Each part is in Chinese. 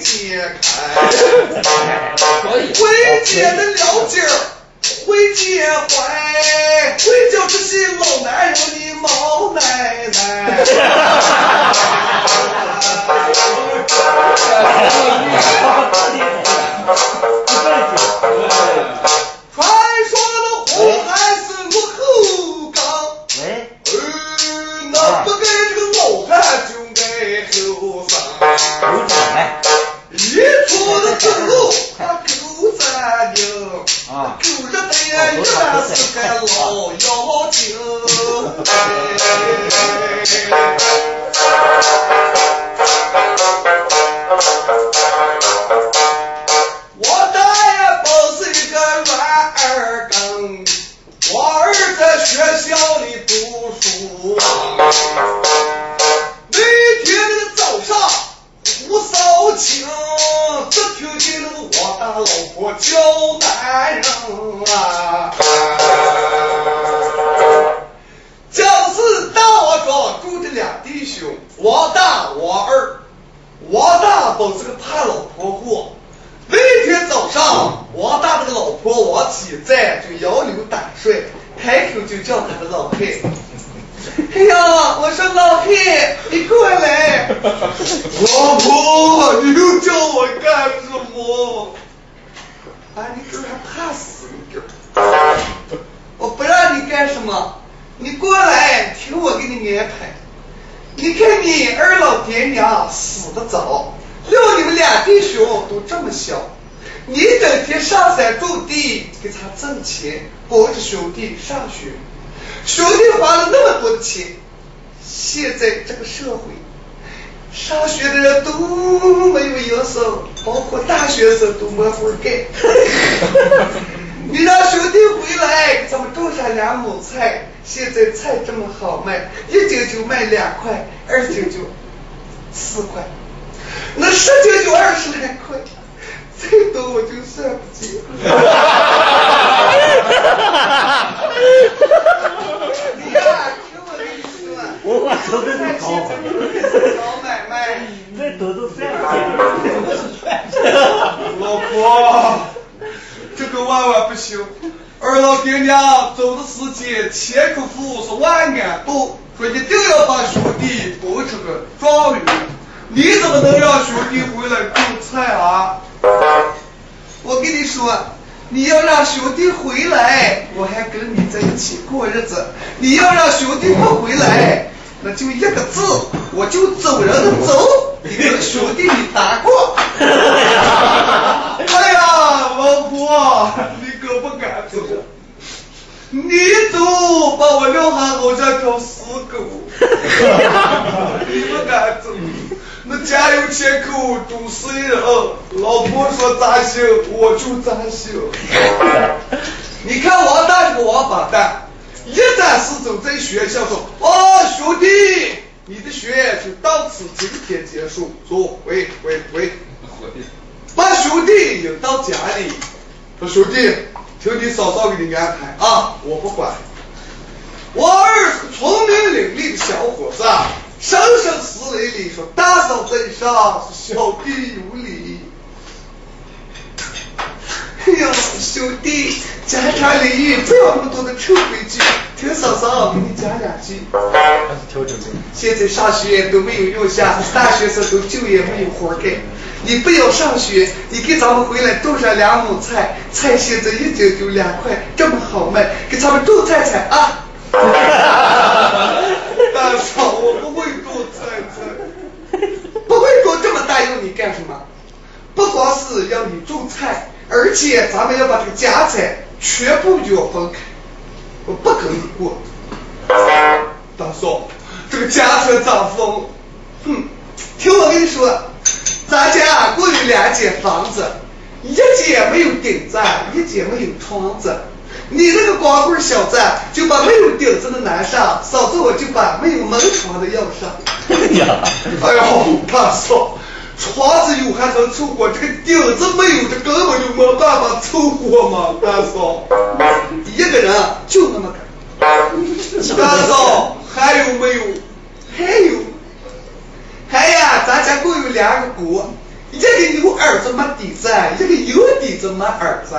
解开，会解的了劲儿。会解怀，会叫这些老男人的老奶奶。传说的红孩有奖来一出的走路，他狗咱领，啊狗日的呀，一般是个老妖精。我大爷本是一个软耳根，我儿在学校里读书每。天那个早上，胡扫清，只听见那个我大老婆叫男人啊。江市大王庄住着俩弟兄，王大王二。王大本是个怕老婆货，那天早上，王大这个老婆王启在就摇流胆睡，开口就叫他的老佩。哎呀，我说老黑，你过来。老婆，你又叫我干什么？啊，你这还怕死你这！我不让你干什么，你过来听我给你安排。你看你二老爹娘死的早，留你们俩弟兄都这么小，你整天上山种地给他挣钱，帮着兄弟上学，兄弟花了那么多的钱，现在这个社会，上学的人都没有营生，包括大学生都没活干。你让兄弟回来，咱们种上两亩菜。现在菜这么好卖，一斤就卖两块，二斤就四块，那十斤就二十来块，这多我就算不进。你呀，听我跟你说，我把手都没搞这是搞买卖。那都都算不老婆，这个万万不行！二老爹娘走的时间，千克夫是万安多，说一定要把兄弟保这个状元。你怎么能让兄弟回来种菜啊？我跟你说，你要让兄弟回来，我还跟你在一起过日子；你要让兄弟不回来，那就一个字，我就走人的走，你跟兄弟你打过。哎呀，老婆，你可不敢走，你走把我撂下好像条死狗，你不敢走。那家有千口都是人，老婆说咋行我就咋行。你看王大这个王八蛋，一旦是走在学校说，哦兄弟，你的学就到此今天结束，走，回回回，把兄弟引到家里，说兄弟，听你嫂嫂给你安排啊，我不管。我儿是个聪明伶俐的小伙子，声声嘶雷里说大嫂在上，小弟有礼。哎呀，兄弟，家长里短，不要那么多的臭规矩，听嫂嫂给你讲两句。调整。现在上学都没有用下，大学生都就业没有活干。你不要上学，你给咱们回来种上两亩菜，菜现在一斤就两块，这么好卖，给咱们种菜菜啊！大嫂，我不会种菜菜，不会不光是要你种菜，而且咱们要把这个家产全部要分开，我不跟你过。大嫂，这个家产咋分？哼，听我跟你说，咱家共有两间房子，一间没有顶子，一间没有窗子。你那个光棍小子就把没有顶子的拿上，嫂子我就把没有门窗的要上。哎呀，哎呦，大嫂，窗子有还能凑合，这个顶子没有，这根本就没办法凑合嘛，大嫂。一个人就那么个。大嫂，还有没有？还有。还呀，咱家共有两个锅，一个有儿子没底子，一个有底子没儿子。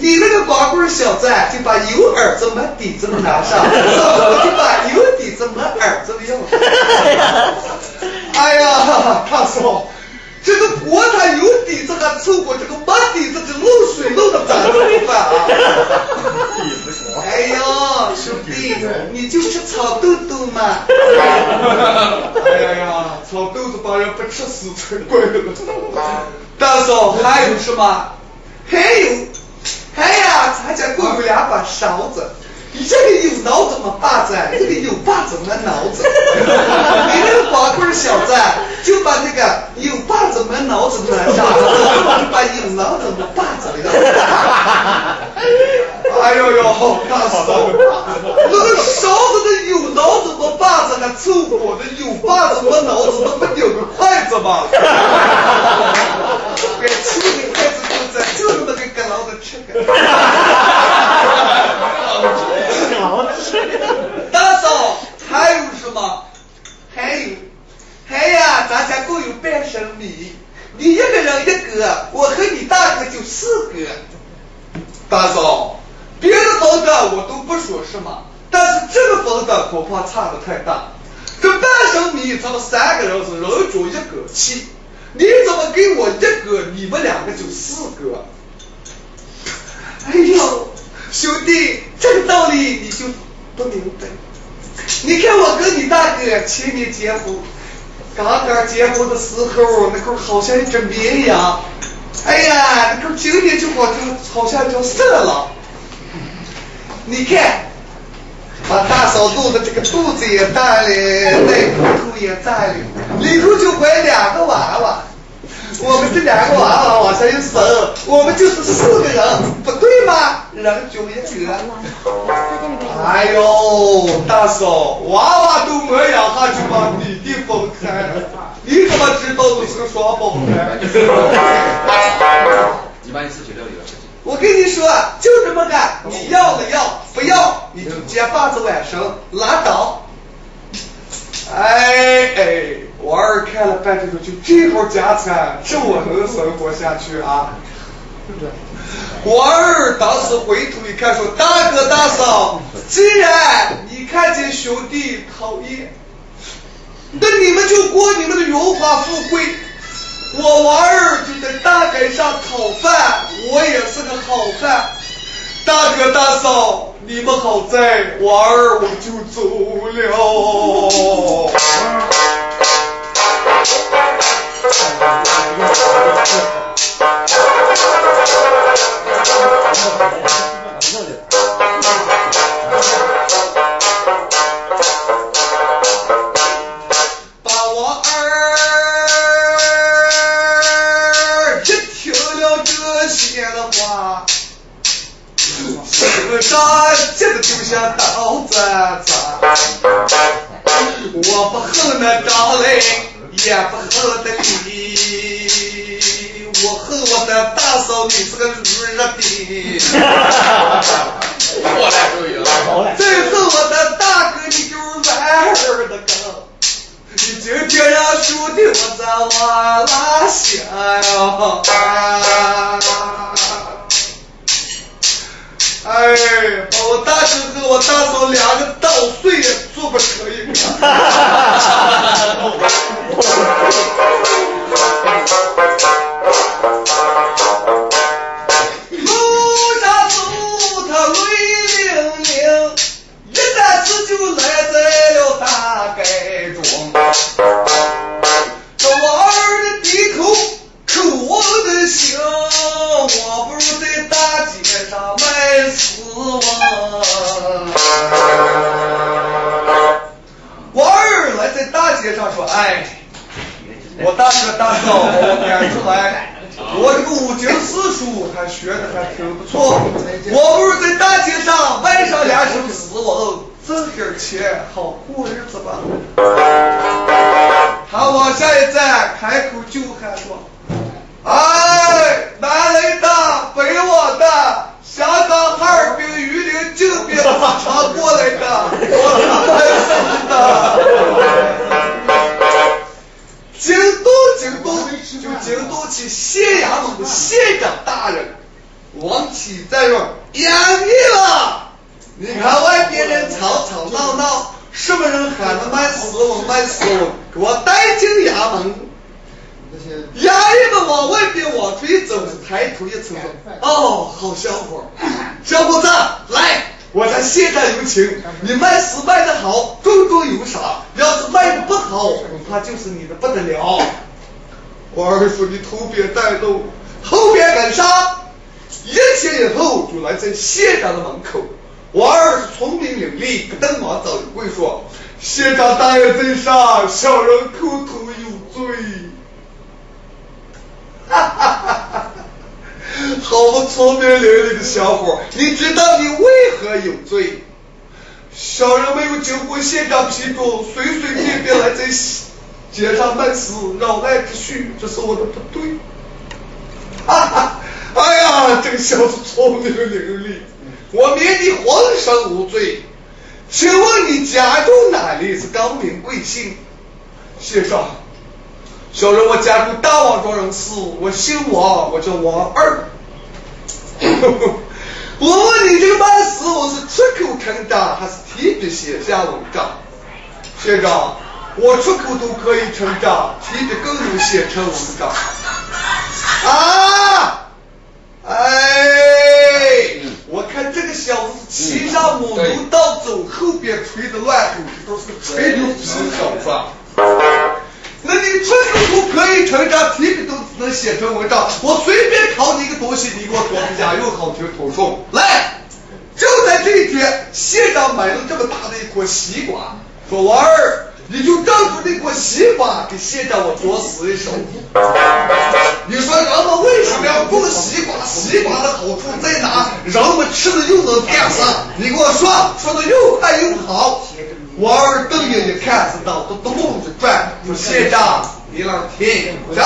你那个光棍小子就把有儿子没底子的拿上，我就把有底子没儿子的要上。哎呀，大嫂，这个锅它有底子还凑合，这个没底子的漏水漏的咋怎么办啊？哎呀，兄弟，你就吃草豆豆嘛。哎呀呀，草豆子把人不吃死才怪了。大嫂还有什么？还有。哎呀，咱家共有两把勺子，一个有脑子没把子，这个有把子没脑子。你那个光棍小子就把那个有把子没脑子的拿上，把有脑子没把子的。哎呦呦，大嫂，那个勺子的有脑子没把子还凑合，那有把子没脑子那不有个筷子吗？别气的筷子就在就那个给老子吃个。大嫂还有什么？还有，还呀，咱家共有半升米，你一个人一个，我和你大哥就四个。大嫂，别的分的我都不说什么，但是这个分的恐怕差的太大。这半升米，咱们三个人是人煮一个气，你怎么给我一个，你们两个就四个？哎呦，兄弟，这个道理你就不明白。你看我跟你大哥前年结婚，刚刚结婚的时候，那个好像一只绵羊。哎呀，那个今年就好像好像叫色了。你看，把大嫂肚子这个肚子也大了，内裤也大了，里头就怀两个娃娃。我们这两个娃娃往下一生，我们就是四个人，不对吗？人就一个。哎呦，大嫂，娃娃都没养下就把你的分开了，你怎么知道我是个双胞胎？一八一四九六有。我跟你说，就这么干，你要了要，不要你就接把子晚生拉倒。哎哎，我儿看了半天说，就这号家产，这我能生活下去啊？我儿当时回头一看，说：“大哥大嫂，既然你看见兄弟讨厌，那你们就过你们的荣华富贵。我娃儿就在大街上讨饭，我也是个好汉。大哥大嫂，你们好在，娃儿我就走了。”把我儿一听了这些的话，心上急得就像刀子扎。我不恨那张磊，也不恨那你，我恨我的大嫂，你是个软的。我来都赢了。最恨我的大哥，你就是玩儿的哥。你今天要兄弟我咋哇啦响呀？哎，把我大哥和我大嫂两个捣碎了，做不成一个。恐怕就是你的不得了。我儿说你头别带路，后边跟上。一前一后就来在县长的门口，我儿是聪明伶俐，不等忙早就跪说，县长大人在上，小人口头有罪。哈哈哈哈好聪明伶俐的小伙，你知道你为何有罪？小人没有经过县长批准，随随便便来在街上卖诗，扰来之序，这是我的不对。哈哈，哎呀，这个小子聪明伶俐，我免你浑身无罪。请问你家住哪里？是高名贵姓？先生。小人我家住大王庄人市，我姓王，我叫王二。我问你这个办事，我是出口成章还是提笔写下文章？学长，我出口都可以成章，提笔更能写成文章。啊！哎，我看这个小子骑上母牛倒走，后边吹的乱吼，这都是吹牛皮小子。那你出口都可以成章，提笔都能写成文章。我随便考你一个东西，你给我说出家又好听通顺。来，就在这一天，县长买了这么大的一颗西瓜，说娃儿，你就照住那颗西瓜给县长我作诗一首。你说人们为什么要种西瓜？西瓜的好处在哪？人们吃了又能干啥？你给我说，说的又快又好。王二瞪眼一看，是脑子咚咚的转，说县长，你让听着。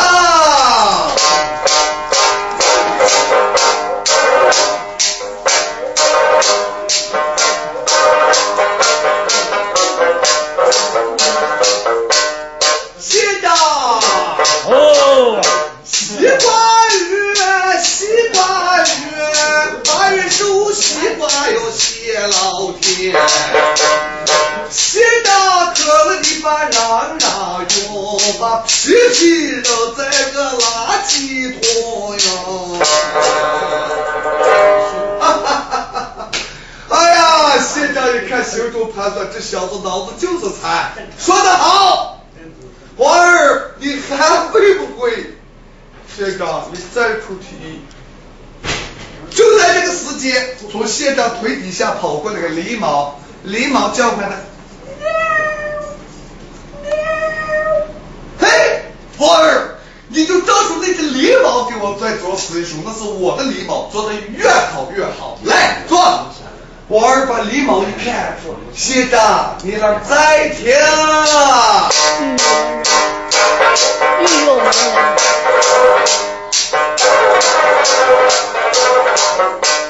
县长，哦，西瓜雨，西瓜雨，八月十五西瓜要谢老天。县长磕了地板嚷嚷哟，把屁屁扔在个垃圾桶呀！哈哈哈哈哈！哎呀，县长一看，心中盘算，这小子脑子就是残。说得好，花儿，你还会不会？县长，你再出题。从县长腿底下跑过来个狸猫，狸猫叫唤的。嘿，花儿，你就照出那只狸猫给我再做诗一首，那是我的狸猫，做的越好越好。来，坐。花儿把狸猫一看，说：“县长，你那再听。”御用能人。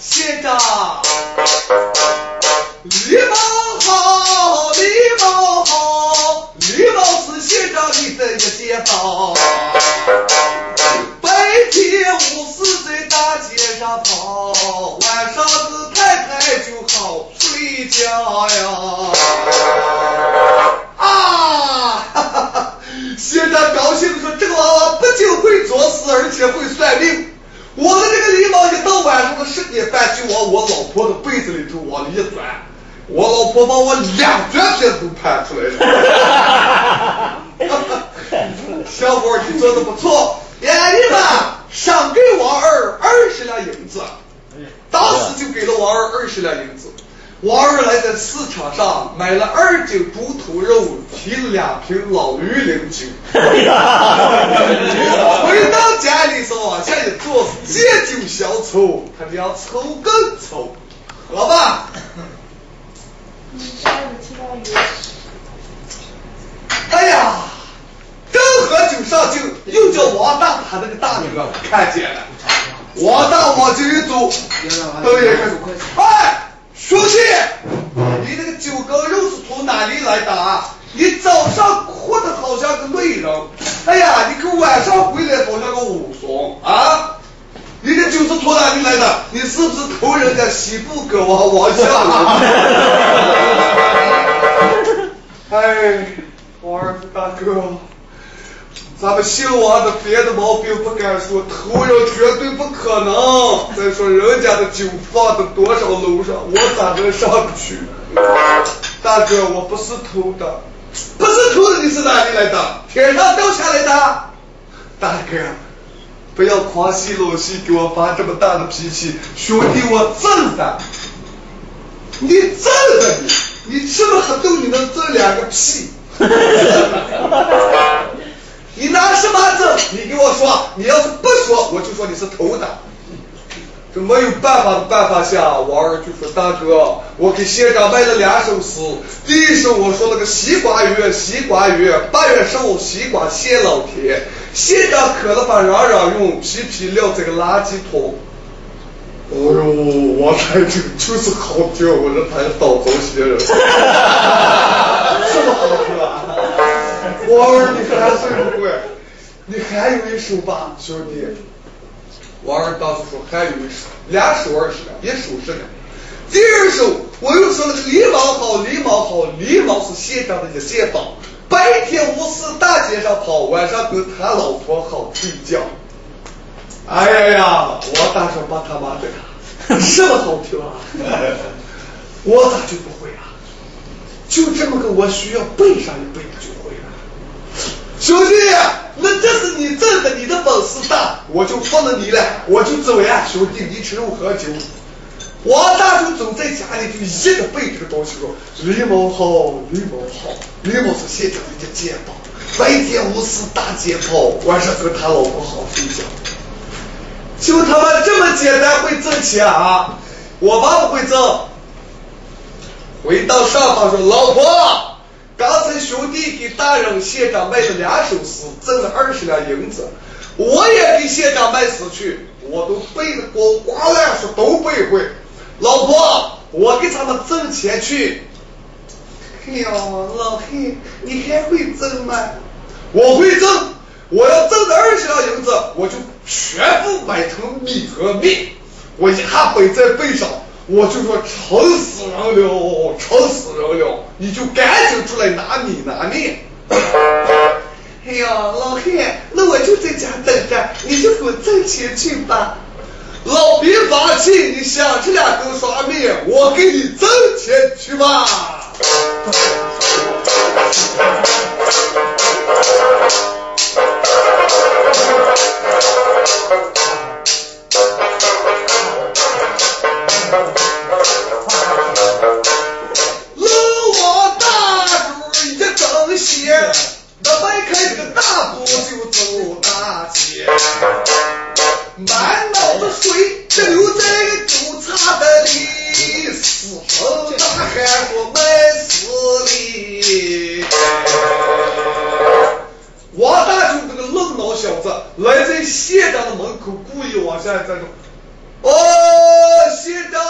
县长，狸猫好，狸猫好，狸猫是县长你的一件宝。白天无事在大街上跑，晚上是太太就好睡觉呀。啊！哈哈哈！县长高兴地说：“这个娃娃不仅会作诗，而且会算命。我的这个狸猫一到晚上的十点半就往我老婆的被子里头往里一钻，我老婆把我两卷片都盘出来了。小伙儿，你做的不错，衙役们赏给王二二十两银子。当时就给了王二二十两银子。王二来在市场上买了二斤猪头肉，提了两瓶老榆林酒。回到家里上往下一坐，借酒消愁，他娘愁更愁。喝吧。哎呀，刚喝酒上劲，又叫王大他那个大哥看见了。王大往这一走，都也开始哎。兄弟，你那个酒缸肉是从哪里来的啊？你早上哭的好像个泪人，哎呀，你个晚上回来好像个武松啊！你这酒是从哪里来的？你是不是偷人家西部狗王王相？哎，王二大哥。咱们姓王的别的毛病不敢说，偷人绝对不可能。再说人家的酒放在多少楼上，我咋能上去？大哥，我不是偷的，不是偷的，你是哪里来的？天上掉下来的？大哥，不要狂喜老戏，给我发这么大的脾气，兄弟，我挣的，你挣的你，你吃了喝豆，你能挣两个屁？你拿什么证？你给我说，你要是不说，我就说你是偷的。这没有办法的办法下，王二就说：“大哥，我给县长卖了两首诗。第一首我说了个西瓜月，西瓜月，八月十五西瓜谢老天。县长渴了把嚷嚷用皮皮撂这个垃圾桶。哎呦，我太这就是好听，我这才倒头些人。这么好听啊！王二，你还会不会？你还有一首吧，兄弟。我儿当时说还有一首，两首二十两，一首十两。第二首我又说了个狸猫好，狸猫好，狸猫是县长的一线宝，白天无事大街上跑，晚上跟他老婆好睡觉。哎呀呀，我大声把他妈的，什么好听啊！我咋就不会啊？就这么个，我需要背上一背就。兄弟，那这是你挣的，你的本事大，我就放了你了，我就走呀，兄弟，你吃肉喝酒。王大就走在家里，就一个背这个东西说：狸猫好，狸猫好，狸猫是县长的肩膀，白天无事大街跑，晚上跟他老婆好睡觉。就他妈这么简单会挣钱啊！我爸不会挣。回到上方说：“老婆，刚才兄弟给大人县长卖了两首诗，挣了二十两银子。我也给县长卖诗去，我都背的光瓜烂熟，都背会。老婆，我给他们挣钱去。哎呦，老黑，你还会挣吗？我会挣。我要挣的二十两银子，我就全部买成米和面。我一下背在背上。”我就说愁死人了，愁死人了！你就赶紧出来拿米拿面。哎呀，老汉，那我就在家等着，你就给我挣钱去吧。老别发气，你想吃两根刷面，我给你挣钱去吧。我大竹一根线我迈开这个大步就走大街满脑子水只留在酒茶的里死神大汉我卖死你我大小子，来在县长的门口，故意往下站住。哦，县长，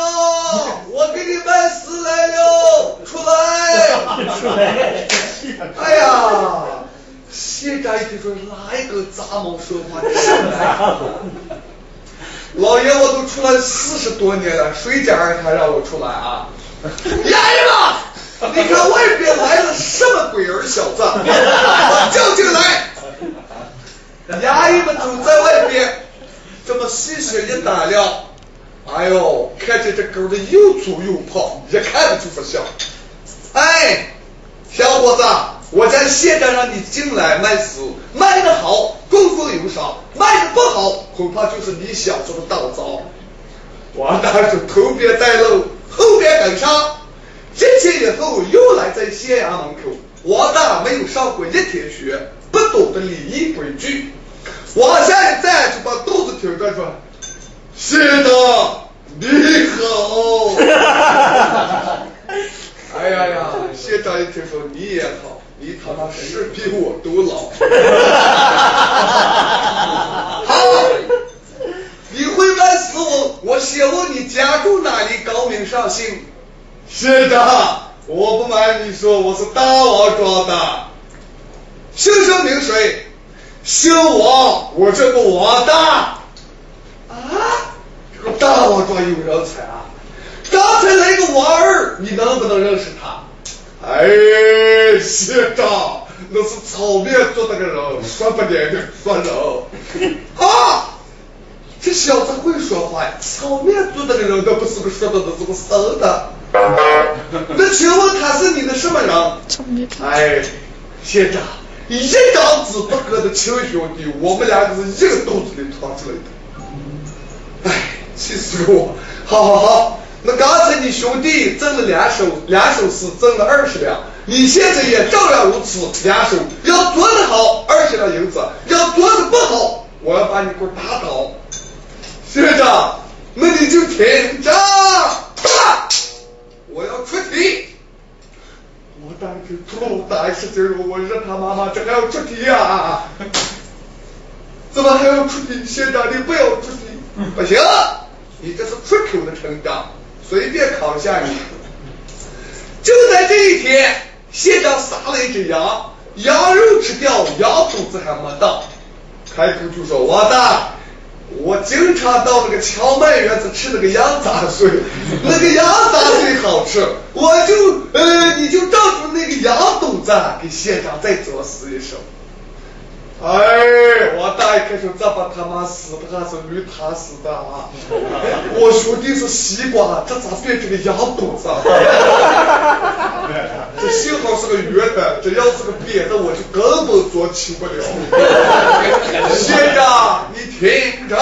我给你卖死来了，出来，出来。哎呀，县长一听说哪一个杂毛说话出来？老爷我都出来四十多年了，谁家人还让我出来啊？衙役们，你看外边来了什么鬼儿小子？叫进来！衙役们走在外边。这么细雪一打量，哎呦，看见这狗子又粗又胖，一看就不像。哎，小伙子，我家县长让你进来卖诗，卖的好，工作有赏；卖的不好，恐怕就是你小时候的当糟。王大叔头边带路，后边跟上。进去以后又来在县衙门口，王大没有上过一天学，不懂得礼仪规矩。往下一站就把肚子挺着说：“县长你好。”哎呀呀，县长一听说你也好，你他妈是比我都老。好，你会办事务，我先问你家住哪里，高明上姓。县长，我不瞒你说，我是大王庄的，姓甚名谁？姓王，我这个王大。啊，这个大王庄有人才啊！刚才来个王二，你能不能认识他？哎，县长，那是草面做的个人，说不点的说人。啊，这小子会说话呀！草面做的个人，那不是个说的，那是个生的。那请问他是你的什么人？哎，县长，一张纸不合的亲兄弟，我们两个是一个肚子里出来的。哎，气死我！好好好，那刚才你兄弟挣了两首两首诗，挣了二十两，你现在也照样如此，两首要做得好，二十两银子；要做的不好，我要把你给我打倒。县长，那你就听着。出大事情了，我日他妈妈，这还要出题呀？怎么还要出题？县长你不要出题，不行，你这是出口的成章，随便考一下你。就在这一天，县长杀了一只羊，羊肉吃掉，羊肚子还没到，开口就说王大。我经常到那个荞麦园子吃那个羊杂碎，那个羊杂碎好吃，我就呃，你就照着那个羊肚子给县长再作死一首。哎，我大一开说这把他妈死的还是驴他死的啊！我兄弟是西瓜，这咋变成个羊肚子？这幸好是个圆的，这要是个扁的，我就根本做起不了。先生，你听着。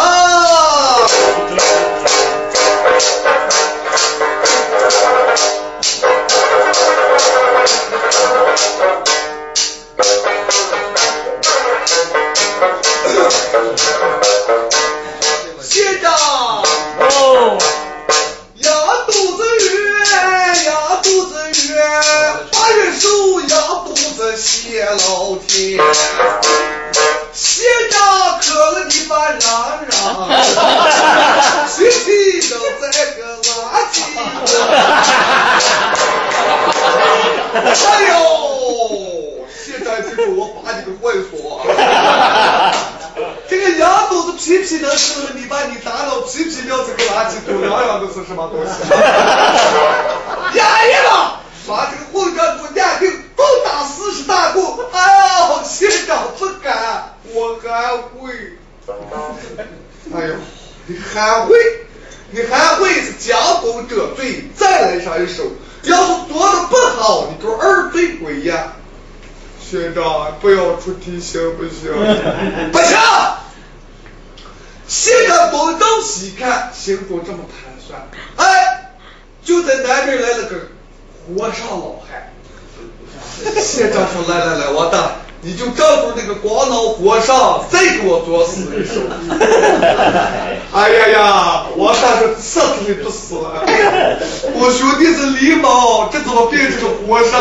县长，哦，羊肚子圆，羊肚子圆，八月瘦，羊肚子谢老天。县长磕了你把嚷嚷，心气都在个垃圾。哎呦，现在记住我把你个坏说。这个羊肚子皮皮能吃了，你把你打倒皮皮撂这个垃圾桶，两样都是什么东西？压抑了，把这个混账给我压定，共打四十大棍。哎呀，县长不敢，我还会。哎呦，你还会？你还会是将功折罪？再来上一首，要是做的不好，你给我二罪归呀！县长，不要出题行不行？不行！县长东张西看，心中这么盘算。哎，就在南边来了个和尚老汉。县长说：“来来来，王大，你就照住那个光脑和尚，再给我作死一首。”哎呀呀，王大说：“这次你不死了。我兄弟是狸猫，这怎么变成个和尚？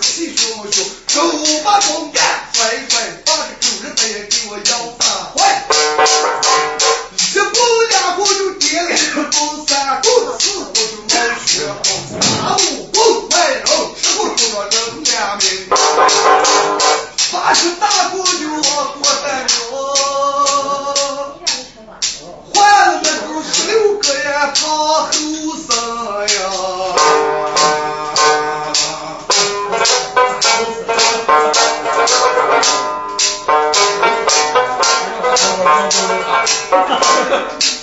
气汹汹，手把，不敢飞飞。把这狗日，他也给我要饭。坏，一棍两棍就跌了。这东三棍，四死就按血号。三五棍坏了，师傅出了，人名。八十大姑就我过站。Thank you.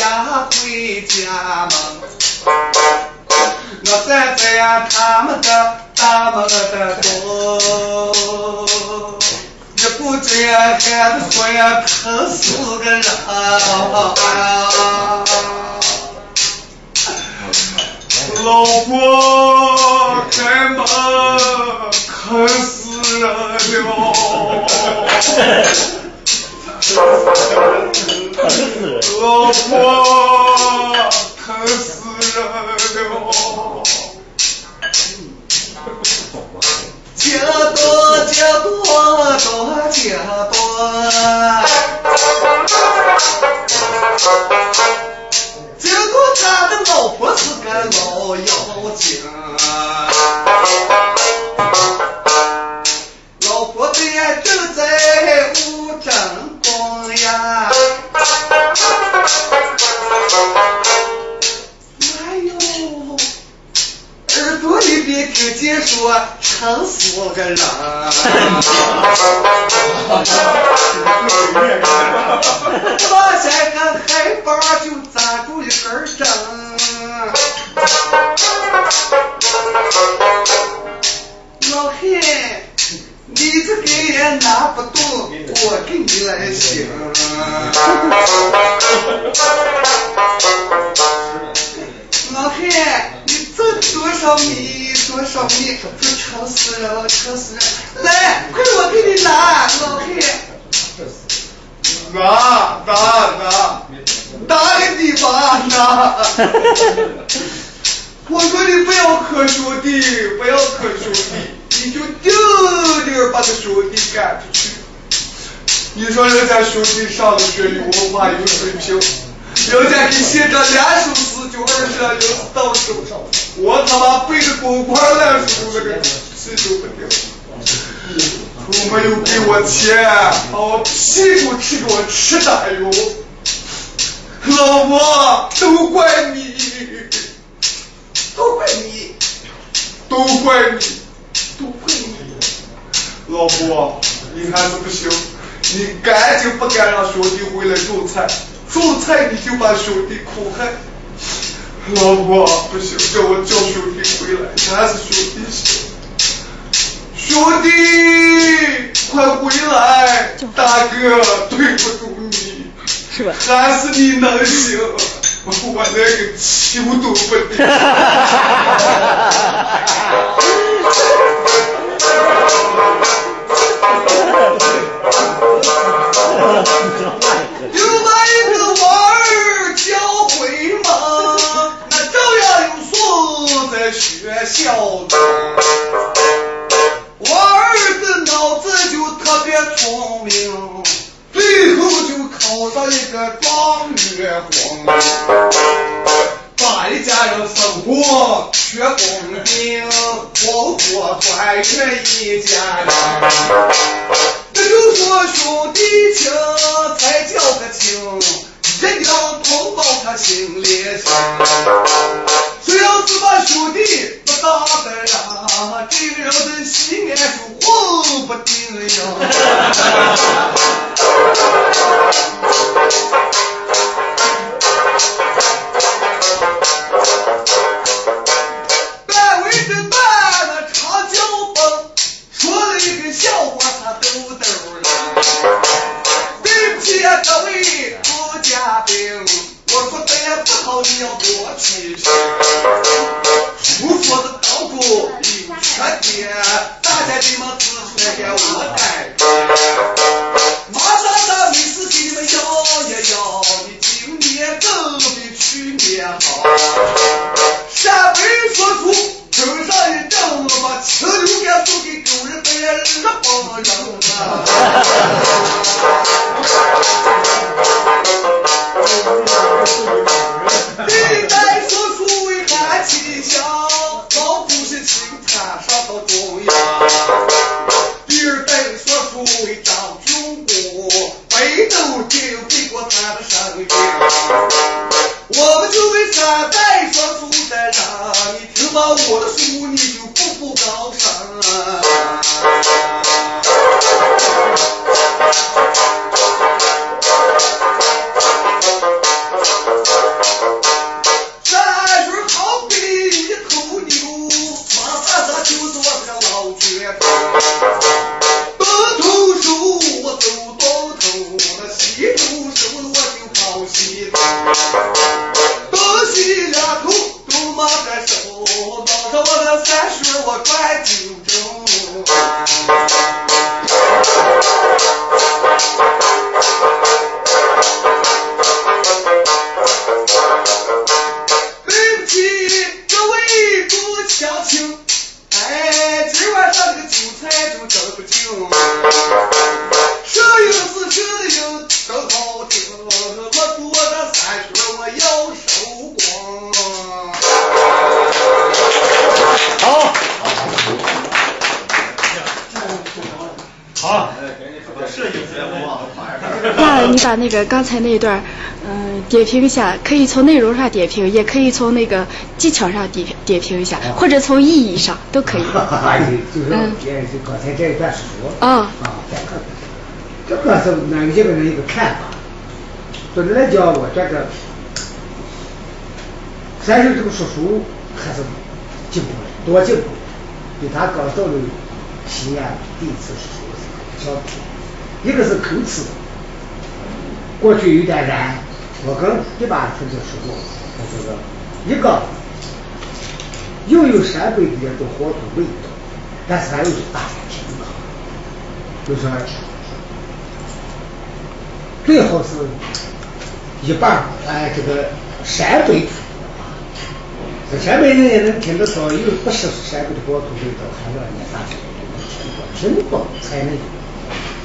呀回家门。我站在他们的大门的口，一股劲儿喊得快呀，死个人。老婆，开门，坑死人了！疼死人了，老婆疼死人了。金多金多多金多，结果他的老婆是个老妖精。老婆正在。中呀。哎呦，耳朵里边直接说撑死我个人。往前个海拔就扎住一根针。你这给也拿不动，我给你来行。老黑，你挣多少米多少米，都愁死人了，愁死人。来，快，我给你拿。老黑。拿，拿，拿。拿个地方，拿。我说你不要磕兄弟，不要磕兄弟。你就定定把他兄弟赶出去，你说人家兄弟上了学，有文化，有水平，人家一写这两首诗，就二十两银子到手上，我他妈背着公光烂书那个屁都不掉，都没有给我钱，把我屁股吃给我吃的还有，老婆，都怪你，都怪你，都怪你。都怪你！老婆，你还是不行，你赶紧不敢让兄弟回来种菜，种菜你就把兄弟苦害。老婆，不行，叫我叫兄弟回来，还是兄弟行。兄弟，快回来！大哥对不住你，是吧？还是你能行，我那个球都不 顶。又把一个娃儿教会嘛，那照样有书在学校中。我儿子脑子就特别聪明，最后就考上一个状元皇，把一家人生活却公平，活活团圆一家人。这就说兄弟情才叫个情，人要同到他心里去。谁要是把兄弟不当的呀，这个人在西安就混不定呀。单位的办那长脚崩，说了一个笑话，他兜兜了。对不起啊，各位主嘉宾，我说的也不好，你要多提醒。书说的道过一缺点，大家你们指出来给我改。马上咱没事给你们摇一摇，你今年更比去年好。山北说书正上一正，把青牛干送给狗日本日本人啊！历代说书为汉气象，老不是青滩上到中央。第二代为张军功，北斗精背过他的生命。我们就为三代说书的人，你听完我的书，你就步步高升。山水好比一头牛，马三三就做个老绝头。东走东头，那西头手我就跑西头。东西两头都忙着手，忙着我的三十我转九州。对不起，各位主乡亲，哎，今晚上这个韭菜就整不净。摄影师听的音真好听，我多的三十我要收光。好，好，那你把那个刚才那一段，嗯、点评一下，可以从内容上点评，也可以从那个技巧上点点评一下，或者从意义上都可以。嗯，就是刚才这一段说，啊啊，这个是俺们这个人一个看法。总的来讲，我觉得三十这个说书还是进步了，多进步了，比他刚到了西安第一次说书一个是口齿，过去有点燃，我跟一般同学说过，他说个一个又有陕北的这种火土味道，但是还有大家听的，就是最好是一半哎这个陕北陕北人也能听得到，又不是陕北的火土味道，还让人家大家都能听到，听到才能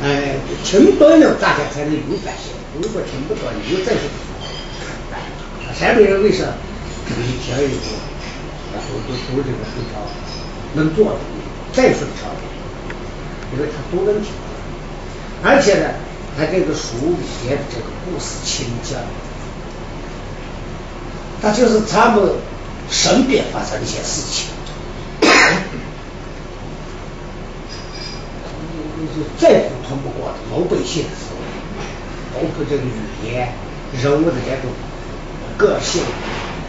哎，听到了大家才能有感觉，如果听不到，你就再说不好。陕北人为啥这个一听以后，然后都都这个非常能做的，再说唱。因为他都能听而且呢，他这个书里边的这个故事情节，他就是他们身边发生的一些事情。再普通不过的老百姓的时候，包括这个语言、人物的这种个性、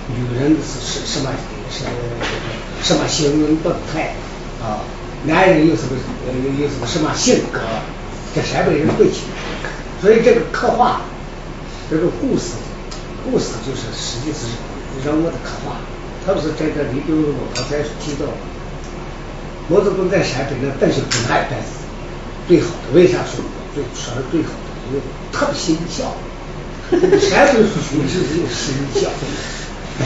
女人是是什么什什么行为动态啊，男人有什么呃有什么什么性格，这陕北人会去，所以这个刻画这个故事，故事就是实际是人物的刻画，特别是在这个你比如我刚才提到，毛泽东在陕北那邓小平那一代是最好的，为啥说最全是最好的？因为特别心孝，陕北属于是有心孝。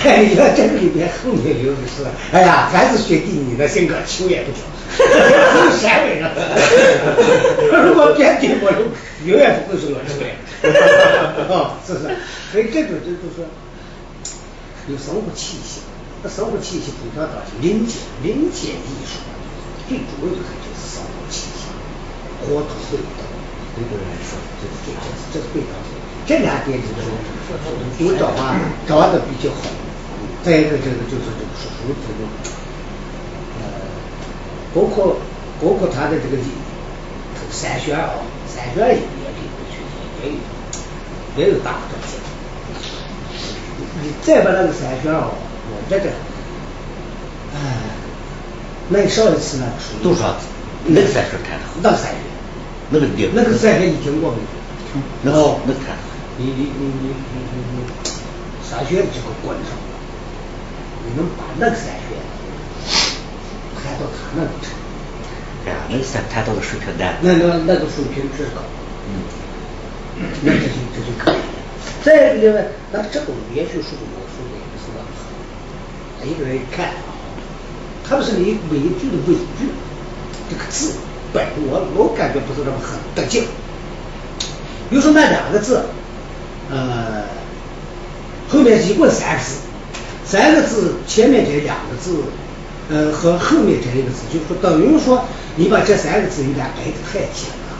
哎，你看这个里边后面有的是，哎呀，还是学弟你的性格，求也不求，只有陕北人。如果别地我永远不会是我这个人，啊，是不是？所以这种就就是有生活气息，那生活气息非常大，临界临界艺术，最主要的就是活土味道，对个人来说，这这这这是味道。这两点就是都找啊找的比较好。再一个这个就是这个说书这个呃，包括包括他的这个三选啊，三选也给过去也有也有大的贡你再把那个三选啊，我这个哎，那上一次那个书多少？那个三选看的，那个三选，那个那个三选你听过没？那个，那看。你你你你你你你上学的时候关上，你能把那个三学谈到他那个程度，哎呀，那个三谈到的水平难。那那那个水平之高，嗯，那这就这就可以了。再一个呢，那这种连续说的也不是那么好，一个人一看啊，特别是你每一句的尾句，这个字本我我感觉不是那么很得劲。比如说那两个字。呃，后面一共三个字，三个字前面这两个字，呃和后面这一个字，就是说等于说你把这三个字有点挨得太紧了，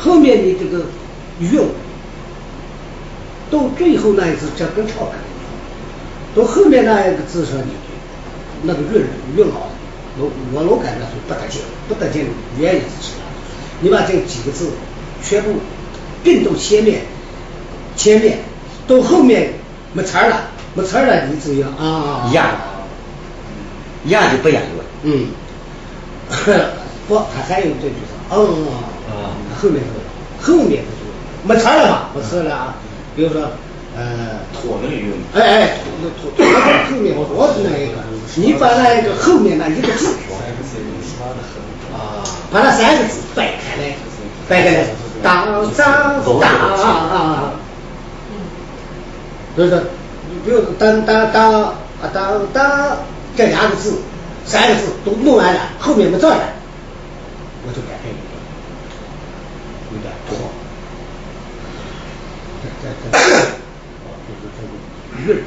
后面的这个韵，到最后那一字这跟唱歌一样，到后面那一个字上那个韵韵老，我我老感觉是不得劲，不得劲，原因是什么？你把这几个字全部。并到前面，前面到后面没词儿了，没词儿了，你只要啊押，押就不押韵。嗯，不，他还有这句话嗯啊，后面是后面的就没词儿了嘛，没词了啊。比如说呃，妥那个韵。哎哎，妥妥后面我我是那一个，你把那个后面那一个字啊，把那三个字掰开来，掰开来。当当当，就是你比如当当当啊当当这两个字三个字都弄完了，后面没字了，我就改变一点，有点拖。这这这，就是这个韵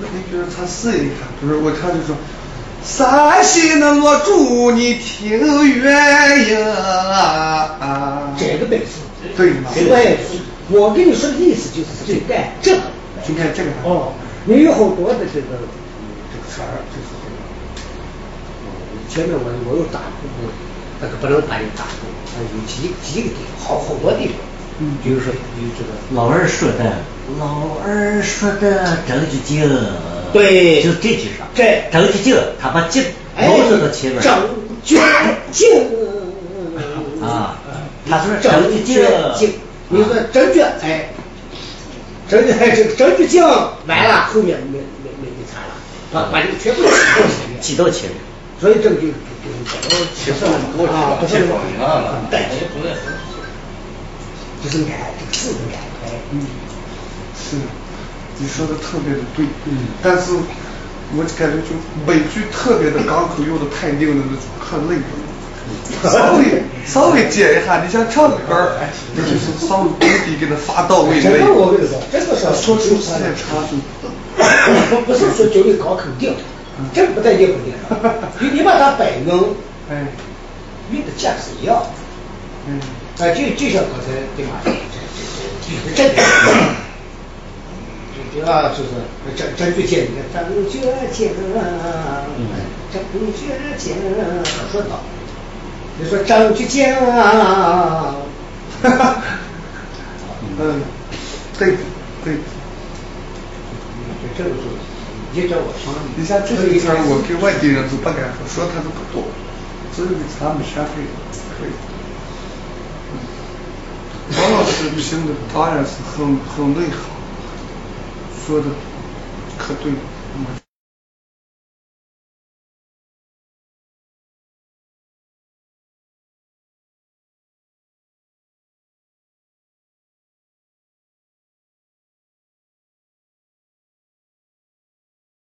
那你觉得他试一看，不是我看就说。山西那我祝你听鸳鸯啊，这个对是，对吗？对，我跟你说的意思就是这干这个，就干这个。哦，你有好多的这个这个词儿，就是这个。前面我我有打过，那个不能把你打过，有几几个地方，好好多地方。嗯，比如说有这个老二说的，老二说的证据精。对，就这句上，这。证据精，他把精老说到前面。证据精啊，他说证据精，你说证据哎，证据哎这个证据精完了，后面没没没没差了，把把这个全部挤到前面。所以这个就就是其实我啊，不是很带就是改这个字的改开，嗯，是。你说的特别的对，嗯，但是我感觉就美剧特别的港口，用的太令人那种可累了，稍微稍微接一下，你像唱歌，那就是稍微功底给他发到位。这个我跟你说，这个是说出时间长就不不是说教你高口定，这个不带硬 你你把它摆弄，哎，运的价是一样。嗯，哎，就就像刚才对吧？这这这这这啊，就是张张学健，你看张学健，张学健，我说到，你说张学健啊，哈哈，嗯，对对，这这个是，你叫我唱，你像这个词儿，我给外地人都不敢说，说他都不懂，只有给他们学会可以。王老师评的当然是很很内行，说的可对。